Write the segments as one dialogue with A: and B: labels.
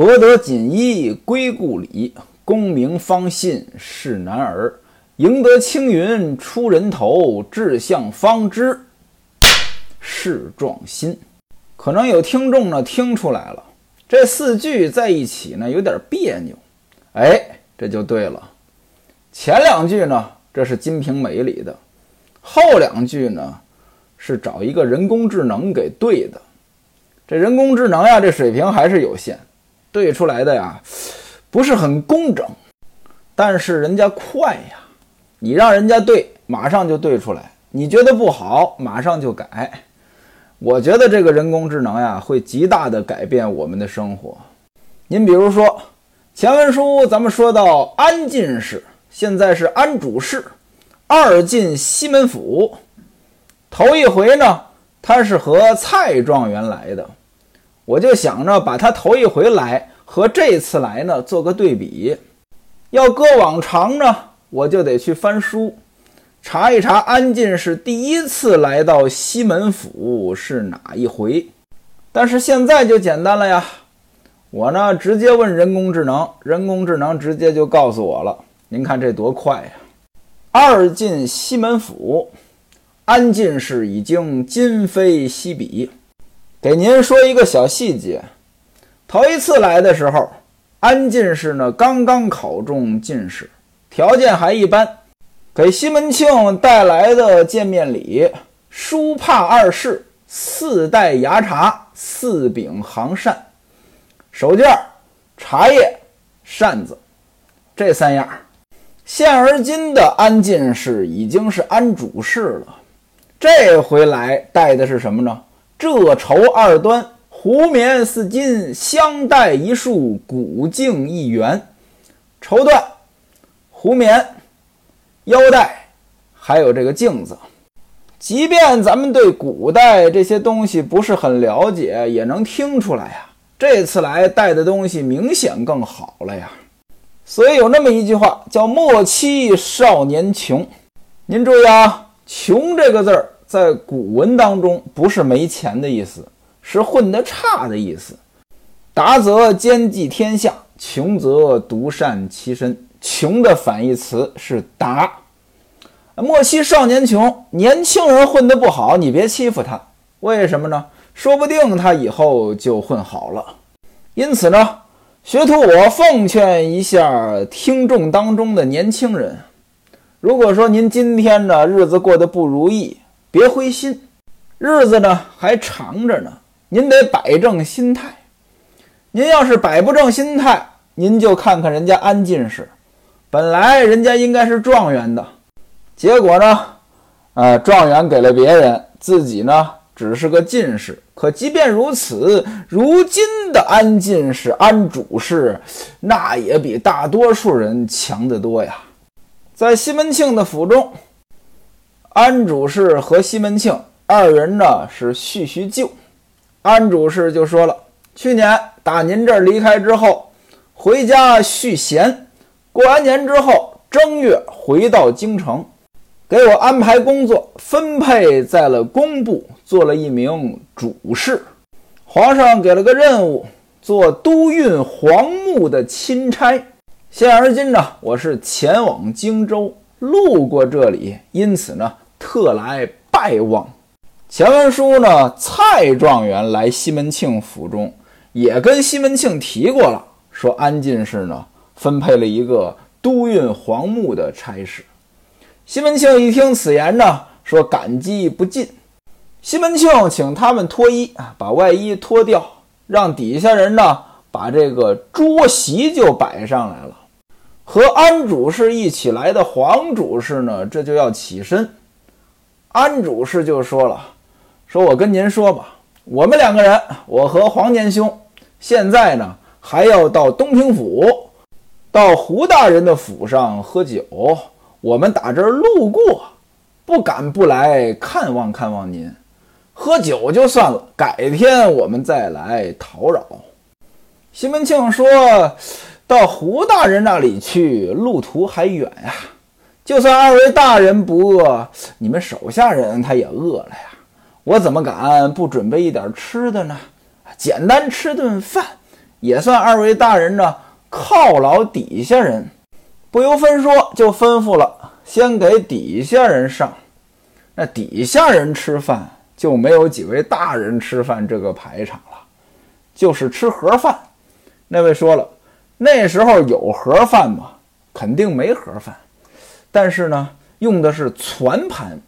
A: 博得锦衣归故里，功名方信是男儿。赢得青云出人头，志向方知事壮心。可能有听众呢听出来了，这四句在一起呢有点别扭。哎，这就对了。前两句呢，这是《金瓶梅》里的；后两句呢，是找一个人工智能给对的。这人工智能呀，这水平还是有限，对出来的呀不是很工整，但是人家快呀。你让人家对，马上就对出来；你觉得不好，马上就改。我觉得这个人工智能呀，会极大的改变我们的生活。您比如说，前文书咱们说到安进士，现在是安主事，二进西门府。头一回呢，他是和蔡状元来的，我就想着把他头一回来和这次来呢做个对比。要搁往常呢。我就得去翻书，查一查安进士第一次来到西门府是哪一回。但是现在就简单了呀，我呢直接问人工智能，人工智能直接就告诉我了。您看这多快呀！二进西门府，安进士已经今非昔比。给您说一个小细节，头一次来的时候，安进士呢刚刚考中进士。条件还一般，给西门庆带来的见面礼：书帕二式、四袋牙茶、四柄行扇、手绢、茶叶、扇子，这三样。现而今的安进士已经是安主事了，这回来带的是什么呢？浙绸二端，湖绵四金，香带一束，古镜一圆，绸缎。湖绵、腰带，还有这个镜子，即便咱们对古代这些东西不是很了解，也能听出来呀。这次来带的东西明显更好了呀。所以有那么一句话叫“莫欺少年穷”。您注意啊，“穷”这个字儿在古文当中不是没钱的意思，是混得差的意思。达则兼济天下，穷则独善其身。穷的反义词是达，莫欺少年穷，年轻人混得不好，你别欺负他。为什么呢？说不定他以后就混好了。因此呢，学徒我奉劝一下听众当中的年轻人：如果说您今天呢日子过得不如意，别灰心，日子呢还长着呢，您得摆正心态。您要是摆不正心态，您就看看人家安进士。本来人家应该是状元的，结果呢，呃，状元给了别人，自己呢只是个进士。可即便如此，如今的安进士、安主事，那也比大多数人强得多呀。在西门庆的府中，安主事和西门庆二人呢是叙叙旧。安主事就说了：“去年打您这儿离开之后，回家续弦。”过完年之后，正月回到京城，给我安排工作，分配在了工部，做了一名主事。皇上给了个任务，做都运黄木的钦差。现而今呢，我是前往荆州，路过这里，因此呢，特来拜望。前文书呢，蔡状元来西门庆府中，也跟西门庆提过了，说安进士呢。分配了一个都运黄木的差事。西门庆一听此言呢，说感激不尽。西门庆请他们脱衣啊，把外衣脱掉，让底下人呢把这个桌席就摆上来了。和安主事一起来的黄主事呢，这就要起身。安主事就说了：“说我跟您说吧，我们两个人，我和黄年兄，现在呢还要到东平府。”到胡大人的府上喝酒，我们打这儿路过，不敢不来看望看望您。喝酒就算了，改天我们再来讨扰。西门庆说：“到胡大人那里去，路途还远呀。就算二位大人不饿，你们手下人他也饿了呀。我怎么敢不准备一点吃的呢？简单吃顿饭，也算二位大人呢犒劳底下人，不由分说就吩咐了，先给底下人上。那底下人吃饭就没有几位大人吃饭这个排场了，就是吃盒饭。那位说了，那时候有盒饭吗？肯定没盒饭，但是呢，用的是攒盘。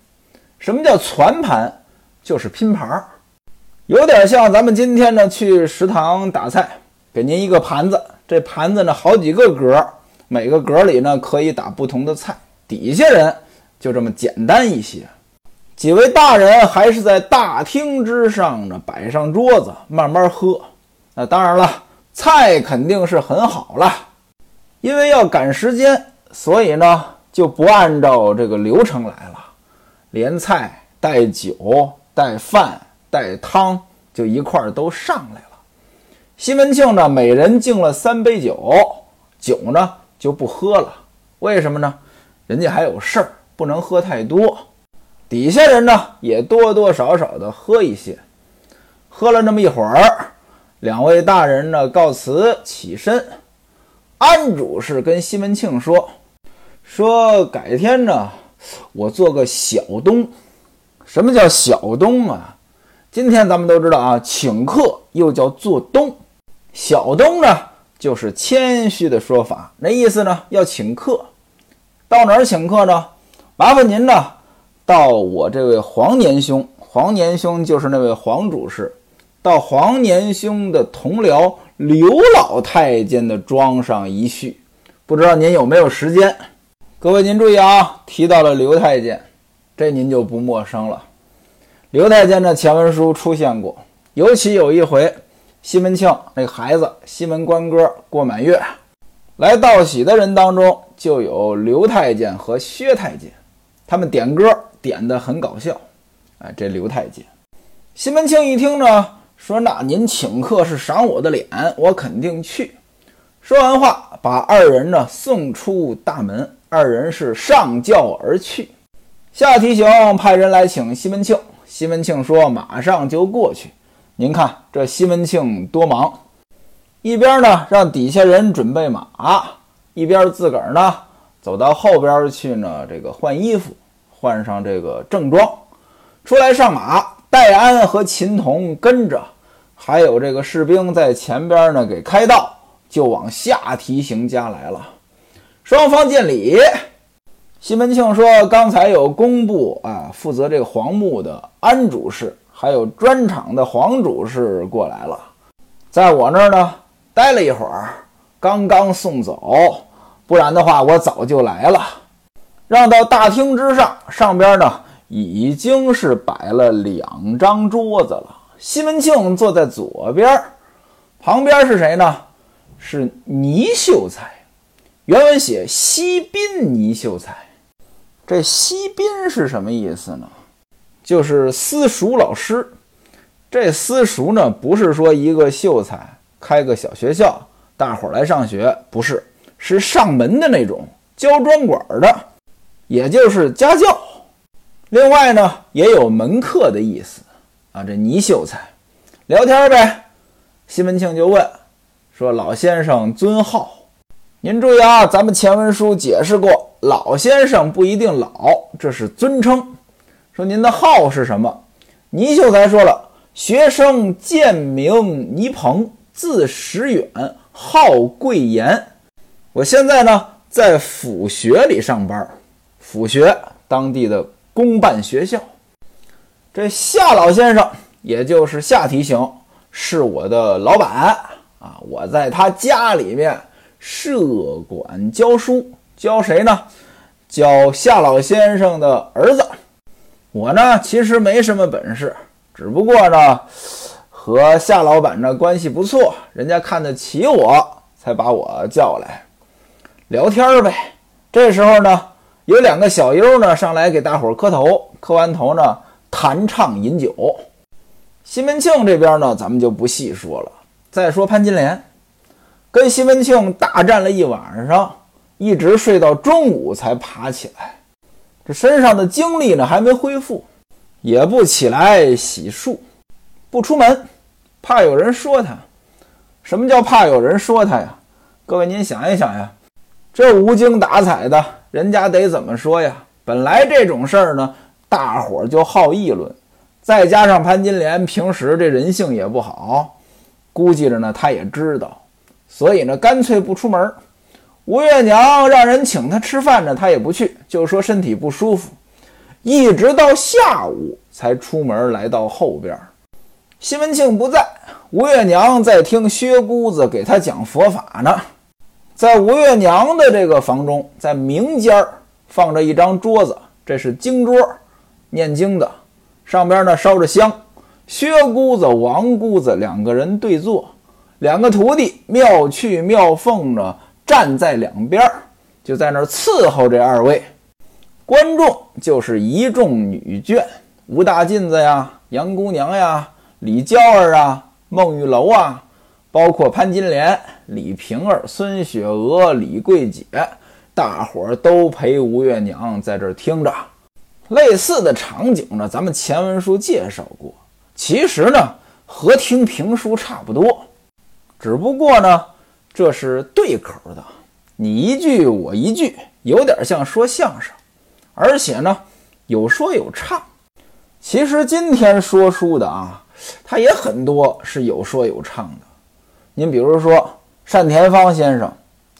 A: 什么叫攒盘？就是拼盘儿，有点像咱们今天呢去食堂打菜，给您一个盘子，这盘子呢好几个格，每个格里呢可以打不同的菜。底下人就这么简单一些，几位大人还是在大厅之上呢摆上桌子慢慢喝。那当然了，菜肯定是很好了，因为要赶时间，所以呢就不按照这个流程来了，连菜带酒。带饭带汤就一块儿都上来了。西门庆呢，每人敬了三杯酒，酒呢就不喝了。为什么呢？人家还有事儿，不能喝太多。底下人呢也多多少少的喝一些。喝了那么一会儿，两位大人呢告辞起身。安主事跟西门庆说：“说改天呢，我做个小东。”什么叫小东啊？今天咱们都知道啊，请客又叫做东。小东呢，就是谦虚的说法，那意思呢，要请客。到哪儿请客呢？麻烦您呢，到我这位黄年兄，黄年兄就是那位黄主事，到黄年兄的同僚刘老太监的庄上一叙。不知道您有没有时间？各位您注意啊，提到了刘太监。这您就不陌生了。刘太监的前文书出现过，尤其有一回，西门庆那孩子西门官哥过满月，来道喜的人当中就有刘太监和薛太监，他们点歌点的很搞笑。哎，这刘太监，西门庆一听呢，说：“那您请客是赏我的脸，我肯定去。”说完话，把二人呢送出大门，二人是上轿而去。下提刑派人来请西门庆，西门庆说：“马上就过去。”您看这西门庆多忙，一边呢让底下人准备马，一边自个儿呢走到后边去呢，这个换衣服，换上这个正装，出来上马。戴安和秦童跟着，还有这个士兵在前边呢给开道，就往下提刑家来了。双方见礼。西门庆说：“刚才有工部啊，负责这个黄木的安主事，还有砖厂的黄主事过来了，在我那儿呢待了一会儿，刚刚送走，不然的话我早就来了。让到大厅之上，上边呢已经是摆了两张桌子了。西门庆坐在左边，旁边是谁呢？是倪秀才。原文写西宾倪秀才。”这西宾是什么意思呢？就是私塾老师。这私塾呢，不是说一个秀才开个小学校，大伙儿来上学，不是，是上门的那种教专管的，也就是家教。另外呢，也有门客的意思啊。这倪秀才聊天呗，西门庆就问说：“老先生尊号？”您注意啊，咱们前文书解释过，老先生不一定老，这是尊称。说您的号是什么？倪秀才说了，学生贱名倪鹏，字时远，号贵言。我现在呢在府学里上班，府学当地的公办学校。这夏老先生，也就是夏提刑，是我的老板啊，我在他家里面。设馆教书，教谁呢？教夏老先生的儿子。我呢，其实没什么本事，只不过呢，和夏老板呢关系不错，人家看得起我，才把我叫来聊天呗。这时候呢，有两个小优呢上来给大伙磕头，磕完头呢，弹唱饮酒。西门庆这边呢，咱们就不细说了。再说潘金莲。跟西门庆大战了一晚上，一直睡到中午才爬起来。这身上的精力呢还没恢复，也不起来洗漱，不出门，怕有人说他。什么叫怕有人说他呀？各位您想一想呀，这无精打采的，人家得怎么说呀？本来这种事儿呢，大伙儿就好议论，再加上潘金莲平时这人性也不好，估计着呢他也知道，所以呢干脆不出门。吴月娘让人请他吃饭呢，他也不去，就说身体不舒服。一直到下午才出门，来到后边。西门庆不在，吴月娘在听薛姑子给他讲佛法呢。在吴月娘的这个房中，在明间儿放着一张桌子，这是经桌，念经的。上边呢烧着香，薛姑子、王姑子两个人对坐，两个徒弟妙趣妙凤呢站在两边，就在那儿伺候这二位。观众就是一众女眷，吴大妗子呀、杨姑娘呀、李娇儿啊、孟玉楼啊，包括潘金莲、李瓶儿、孙雪娥、李桂姐，大伙儿都陪吴月娘在这儿听着。类似的场景呢，咱们前文书介绍过。其实呢，和听评书差不多，只不过呢，这是对口的，你一句我一句，有点像说相声。而且呢，有说有唱。其实今天说书的啊，他也很多是有说有唱的。您比如说单田芳先生，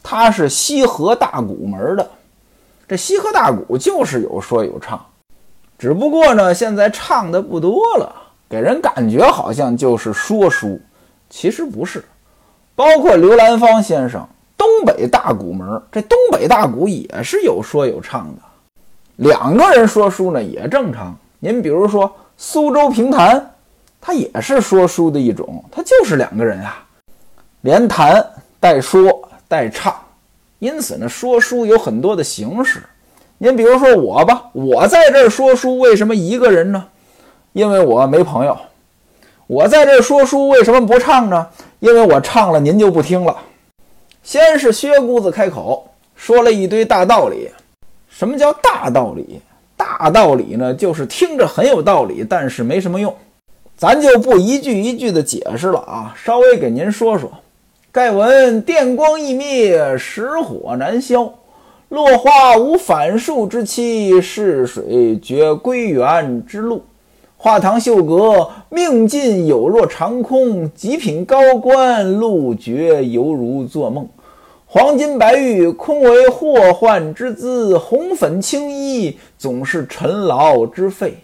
A: 他是西河大鼓门的，这西河大鼓就是有说有唱，只不过呢，现在唱的不多了，给人感觉好像就是说书，其实不是。包括刘兰芳先生，东北大鼓门，这东北大鼓也是有说有唱的。两个人说书呢也正常。您比如说苏州评弹，它也是说书的一种，它就是两个人啊，连弹带说带唱。因此呢，说书有很多的形式。您比如说我吧，我在这儿说书，为什么一个人呢？因为我没朋友。我在这儿说书，为什么不唱呢？因为我唱了您就不听了。先是薛姑子开口说了一堆大道理。什么叫大道理？大道理呢，就是听着很有道理，但是没什么用。咱就不一句一句的解释了啊，稍微给您说说。盖闻电光一灭，石火难消；落花无反树之期，逝水绝归源之路。画堂秀阁，命尽有若长空；极品高官，路绝犹如做梦。黄金白玉空为祸患之资，红粉青衣总是尘劳之费。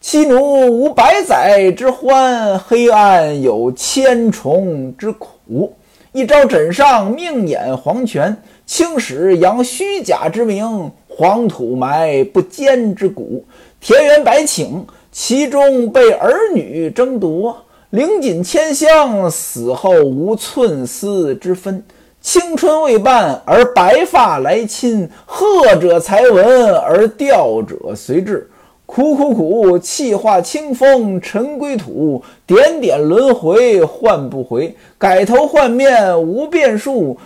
A: 妻奴无百载之欢，黑暗有千重之苦。一朝枕上命眼黄泉，青史扬虚假之名，黄土埋不坚之骨。田园百顷，其中被儿女争夺，领锦千香，死后无寸丝之分。青春未半而白发来侵，贺者才闻而吊者随至。苦苦苦，气化清风尘归土，点点轮回换不回，改头换面无变数。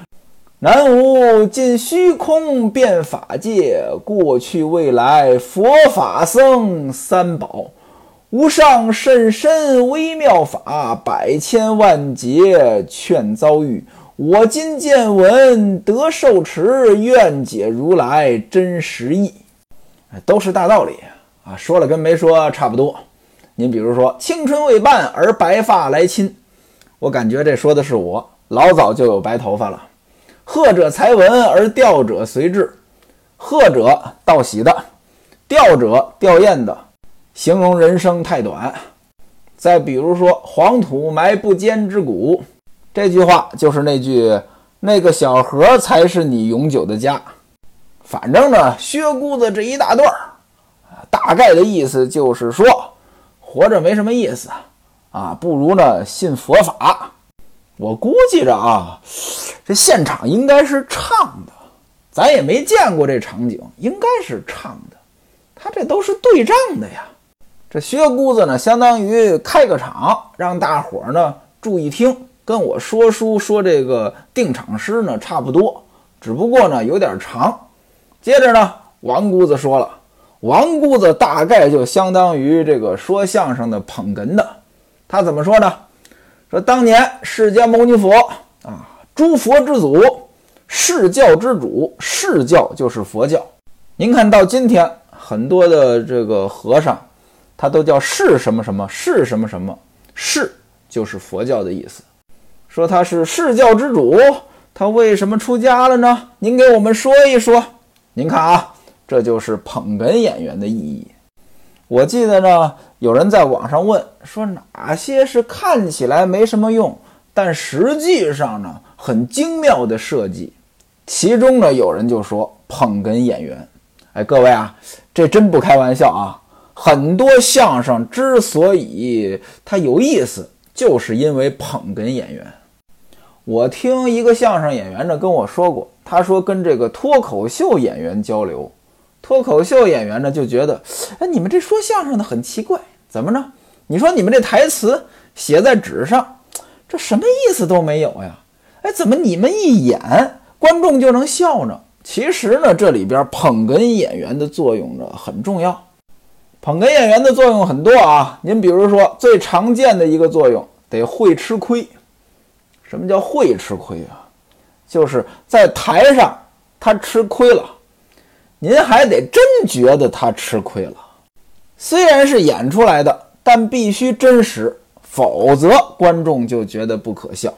A: 南无尽虚空变法界，过去未来佛法僧三宝，无上甚深微妙法，百千万劫劝遭遇。我今见闻得受持，愿解如来真实义。都是大道理啊，说了跟没说差不多。您比如说，青春未半而白发来侵，我感觉这说的是我，老早就有白头发了。贺者才闻而吊者随至，贺者道喜的，吊者吊唁的，形容人生太短。再比如说，黄土埋不坚之骨。这句话就是那句“那个小河才是你永久的家”。反正呢，薛姑子这一大段，大概的意思就是说，活着没什么意思啊，不如呢信佛法。我估计着啊，这现场应该是唱的，咱也没见过这场景，应该是唱的。他这都是对仗的呀。这薛姑子呢，相当于开个场，让大伙儿呢注意听。跟我说书说这个定场诗呢差不多，只不过呢有点长。接着呢，王姑子说了，王姑子大概就相当于这个说相声的捧哏的。他怎么说呢？说当年释迦牟尼佛啊，诸佛之祖，释教之主，释教就是佛教。您看到今天很多的这个和尚，他都叫是什么？什么，是什么？什么，是就是佛教的意思。说他是释教之主，他为什么？出家了呢？您给我们说一说。您看啊，这就是捧哏演员的意义。我记得呢，有人在网上问说，哪些是看起来没什么？用，但实际上呢很精妙的设计？其中呢，有人就说捧哏演员。哎，各位啊，这真不开玩笑啊！很多相声之所以它有意思，就是因为捧哏演员。我听一个相声演员呢跟我说过，他说跟这个脱口秀演员交流。脱口秀演员呢就觉得，哎，你们这说相声的很奇怪，怎么着？你说你们这台词写在纸上，这什么意思都没有呀？哎，怎么你们一演，观众就能笑呢？其实呢，这里边捧哏演员的作用呢很重要。捧哏演员的作用很多啊，您比如说最常见的一个作用，得会吃亏。什么叫会吃亏啊？就是在台上他吃亏了。您还得真觉得他吃亏了，虽然是演出来的，但必须真实，否则观众就觉得不可笑。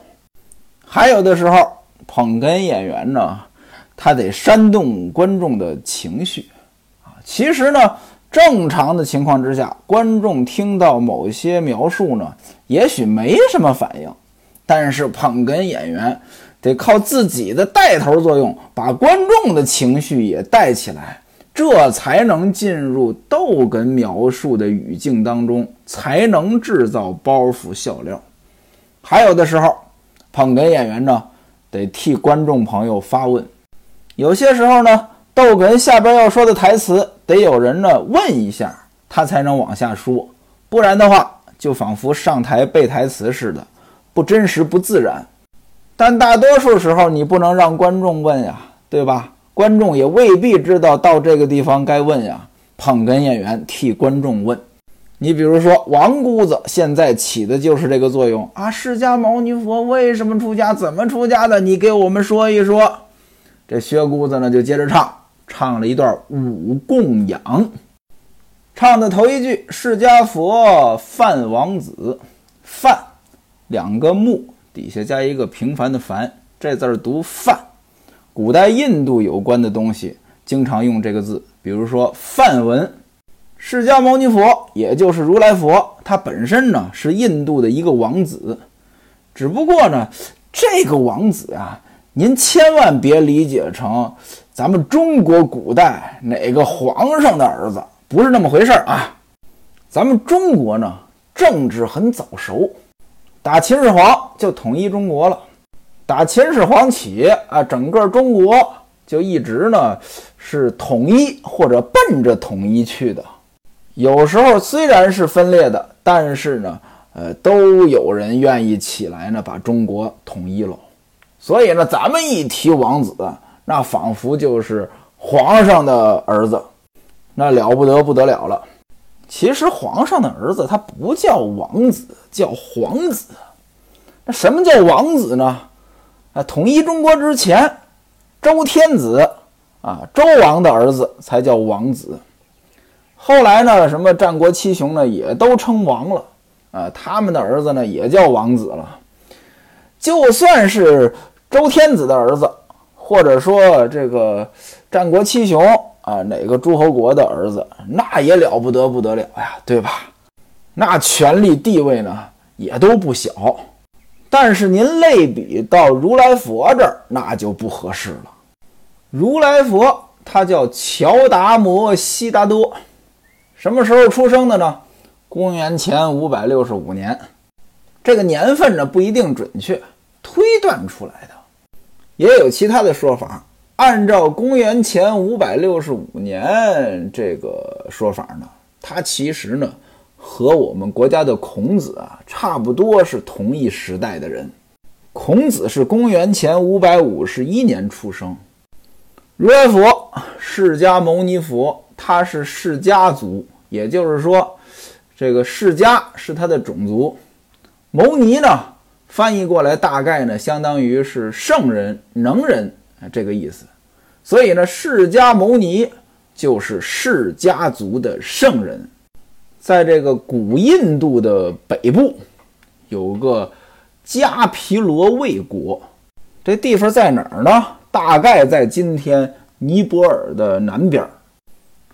A: 还有的时候，捧哏演员呢，他得煽动观众的情绪啊。其实呢，正常的情况之下，观众听到某些描述呢，也许没什么反应，但是捧哏演员。得靠自己的带头作用，把观众的情绪也带起来，这才能进入逗哏描述的语境当中，才能制造包袱笑料。还有的时候，捧哏演员呢，得替观众朋友发问。有些时候呢，逗哏下边要说的台词，得有人呢问一下，他才能往下说，不然的话，就仿佛上台背台词似的，不真实不自然。但大多数时候，你不能让观众问呀，对吧？观众也未必知道到这个地方该问呀。捧哏演员替观众问，你比如说王姑子现在起的就是这个作用啊。释迦牟尼佛为什么出家？怎么出家的？你给我们说一说。这薛姑子呢就接着唱，唱了一段五供养，唱的头一句：释迦佛梵王子，梵两个木。底下加一个平凡的凡，这字儿读梵。古代印度有关的东西经常用这个字，比如说梵文。释迦牟尼佛，也就是如来佛，他本身呢是印度的一个王子，只不过呢这个王子啊，您千万别理解成咱们中国古代哪个皇上的儿子，不是那么回事啊。咱们中国呢政治很早熟。打秦始皇就统一中国了，打秦始皇起啊，整个中国就一直呢是统一或者奔着统一去的。有时候虽然是分裂的，但是呢，呃，都有人愿意起来呢把中国统一了。所以呢，咱们一提王子，那仿佛就是皇上的儿子，那了不得不得了了。其实皇上的儿子他不叫王子，叫皇子。那什么叫王子呢？啊，统一中国之前，周天子啊，周王的儿子才叫王子。后来呢，什么战国七雄呢，也都称王了啊，他们的儿子呢也叫王子了。就算是周天子的儿子，或者说这个战国七雄。啊，哪个诸侯国的儿子，那也了不得不得了呀，对吧？那权力地位呢，也都不小。但是您类比到如来佛这儿，那就不合适了。如来佛他叫乔达摩悉达多，什么时候出生的呢？公元前五百六十五年。这个年份呢不一定准确，推断出来的，也有其他的说法。按照公元前五百六十五年这个说法呢，他其实呢和我们国家的孔子啊差不多是同一时代的人。孔子是公元前五百五十一年出生，如来佛释迦牟尼佛他是释迦族，也就是说，这个释迦是他的种族，牟尼呢翻译过来大概呢，相当于是圣人、能人这个意思。所以呢，释迦牟尼就是释迦族的圣人。在这个古印度的北部，有个迦毗罗卫国，这地方在哪儿呢？大概在今天尼泊尔的南边。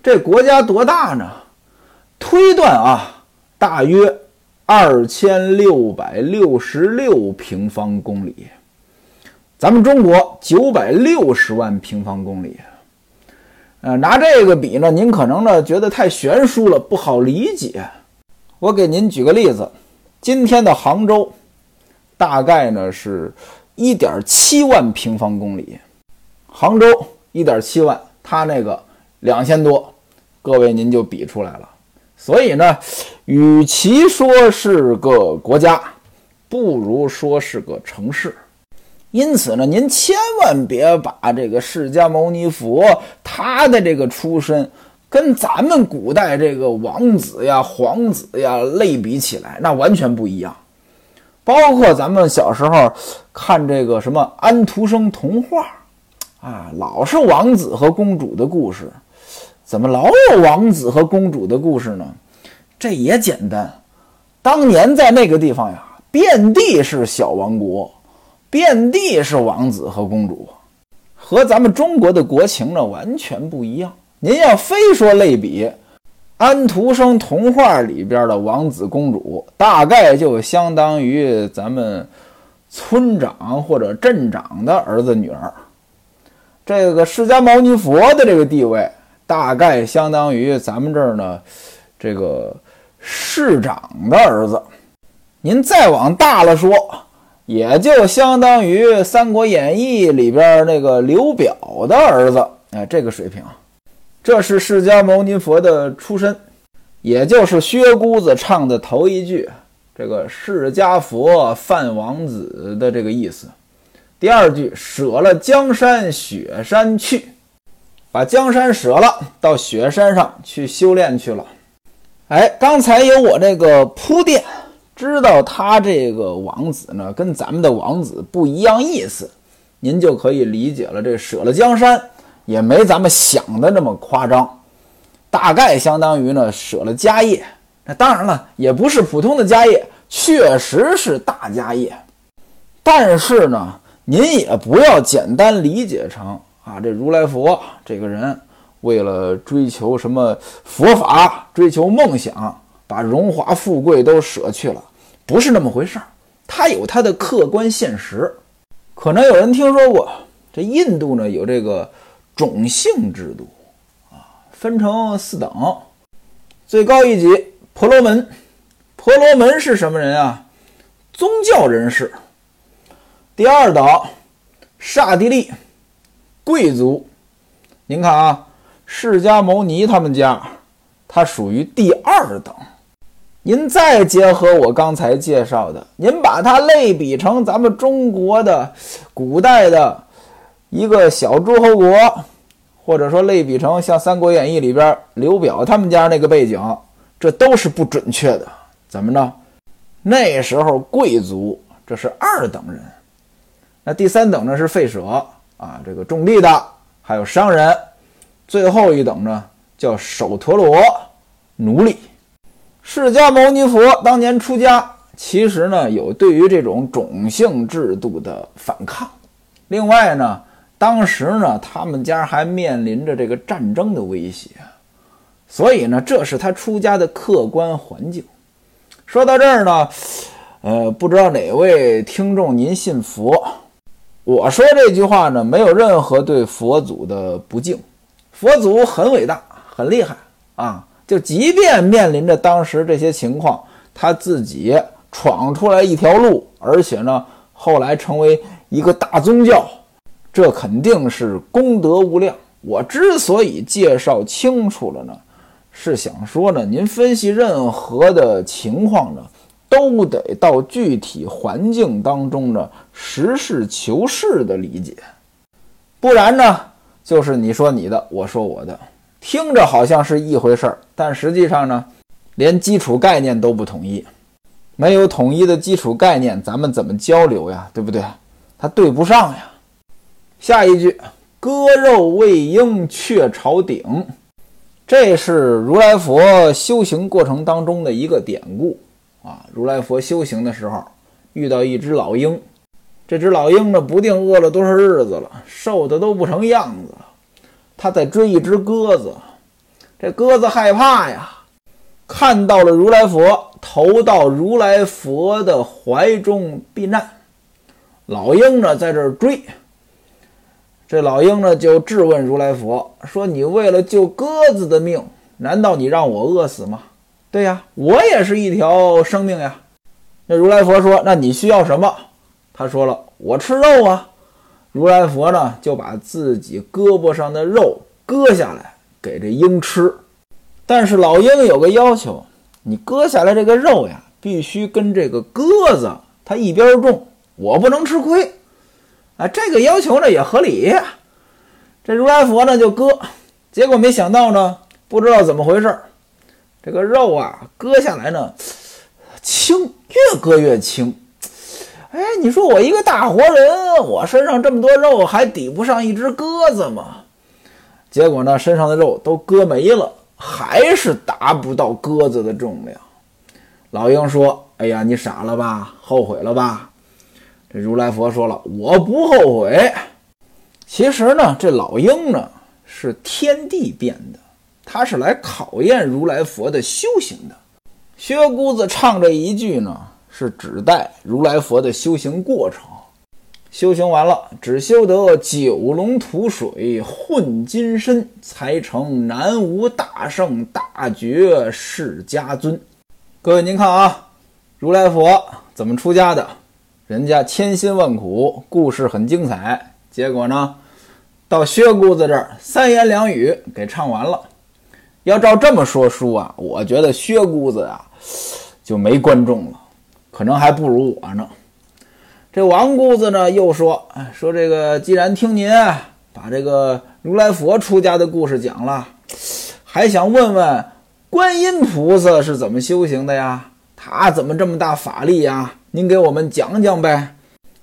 A: 这国家多大呢？推断啊，大约二千六百六十六平方公里。咱们中国九百六十万平方公里。呃，拿这个比呢，您可能呢觉得太悬殊了，不好理解。我给您举个例子，今天的杭州大概呢是一点七万平方公里，杭州一点七万，它那个两千多，各位您就比出来了。所以呢，与其说是个国家，不如说是个城市。因此呢，您千万别把这个释迦牟尼佛他的这个出身跟咱们古代这个王子呀、皇子呀类比起来，那完全不一样。包括咱们小时候看这个什么安徒生童话啊，老是王子和公主的故事，怎么老有王子和公主的故事呢？这也简单，当年在那个地方呀，遍地是小王国。遍地是王子和公主，和咱们中国的国情呢完全不一样。您要非说类比，安徒生童话里边的王子公主，大概就相当于咱们村长或者镇长的儿子女儿。这个释迦牟尼佛的这个地位，大概相当于咱们这儿呢这个市长的儿子。您再往大了说。也就相当于《三国演义》里边那个刘表的儿子，哎，这个水平。这是释迦牟尼佛的出身，也就是薛姑子唱的头一句，这个释迦佛范王子的这个意思。第二句，舍了江山雪山去，把江山舍了，到雪山上去修炼去了。哎，刚才有我这个铺垫。知道他这个王子呢，跟咱们的王子不一样意思，您就可以理解了。这舍了江山也没咱们想的那么夸张，大概相当于呢舍了家业。那当然了，也不是普通的家业，确实是大家业。但是呢，您也不要简单理解成啊，这如来佛这个人为了追求什么佛法，追求梦想，把荣华富贵都舍去了。不是那么回事儿，他有他的客观现实。可能有人听说过，这印度呢有这个种姓制度啊，分成四等，最高一级婆罗门。婆罗门是什么人啊？宗教人士。第二等刹帝利，贵族。您看啊，释迦牟尼他们家，他属于第二等。您再结合我刚才介绍的，您把它类比成咱们中国的古代的一个小诸侯国，或者说类比成像《三国演义》里边刘表他们家那个背景，这都是不准确的。怎么着？那时候贵族这是二等人，那第三等呢是废舍啊，这个种地的，还有商人，最后一等呢叫首陀罗奴隶。释迦牟尼佛当年出家，其实呢有对于这种种姓制度的反抗。另外呢，当时呢他们家还面临着这个战争的威胁，所以呢这是他出家的客观环境。说到这儿呢，呃，不知道哪位听众您信佛？我说这句话呢，没有任何对佛祖的不敬，佛祖很伟大，很厉害啊。就即便面临着当时这些情况，他自己闯出来一条路，而且呢，后来成为一个大宗教，这肯定是功德无量。我之所以介绍清楚了呢，是想说呢，您分析任何的情况呢，都得到具体环境当中的，实事求是的理解，不然呢，就是你说你的，我说我的。听着好像是一回事儿，但实际上呢，连基础概念都不统一。没有统一的基础概念，咱们怎么交流呀？对不对？它对不上呀。下一句，割肉喂鹰，雀巢顶，这是如来佛修行过程当中的一个典故啊。如来佛修行的时候，遇到一只老鹰，这只老鹰呢，不定饿了多少日子了，瘦的都不成样子了。他在追一只鸽子，这鸽子害怕呀，看到了如来佛，投到如来佛的怀中避难。老鹰呢，在这儿追。这老鹰呢，就质问如来佛说：“你为了救鸽子的命，难道你让我饿死吗？”“对呀，我也是一条生命呀。”那如来佛说：“那你需要什么？”他说了：“我吃肉啊。”如来佛呢，就把自己胳膊上的肉割下来给这鹰吃。但是老鹰有个要求，你割下来这个肉呀，必须跟这个鸽子它一边重。我不能吃亏，啊，这个要求呢也合理。这如来佛呢就割，结果没想到呢，不知道怎么回事，这个肉啊割下来呢轻，越割越轻。哎，你说我一个大活人，我身上这么多肉，还抵不上一只鸽子吗？结果呢，身上的肉都割没了，还是达不到鸽子的重量。老鹰说：“哎呀，你傻了吧？后悔了吧？”这如来佛说了：“我不后悔。其实呢，这老鹰呢是天地变的，他是来考验如来佛的修行的。薛姑子唱这一句呢，是指代如来佛的修行过程。修行完了，只修得九龙吐水混金身，才成南无大圣大觉释迦尊。各位，您看啊，如来佛怎么出家的？”人家千辛万苦，故事很精彩。结果呢，到薛姑子这儿，三言两语给唱完了。要照这么说书啊，我觉得薛姑子啊就没观众了，可能还不如我呢。这王姑子呢又说：“说这个既然听您把这个如来佛出家的故事讲了，还想问问观音菩萨是怎么修行的呀？他怎么这么大法力呀？”您给我们讲讲呗。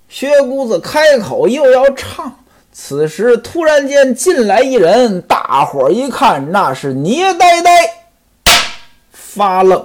A: 薛姑子开口又要唱，此时突然间进来一人，大伙儿一看，那是捏呆呆，发愣。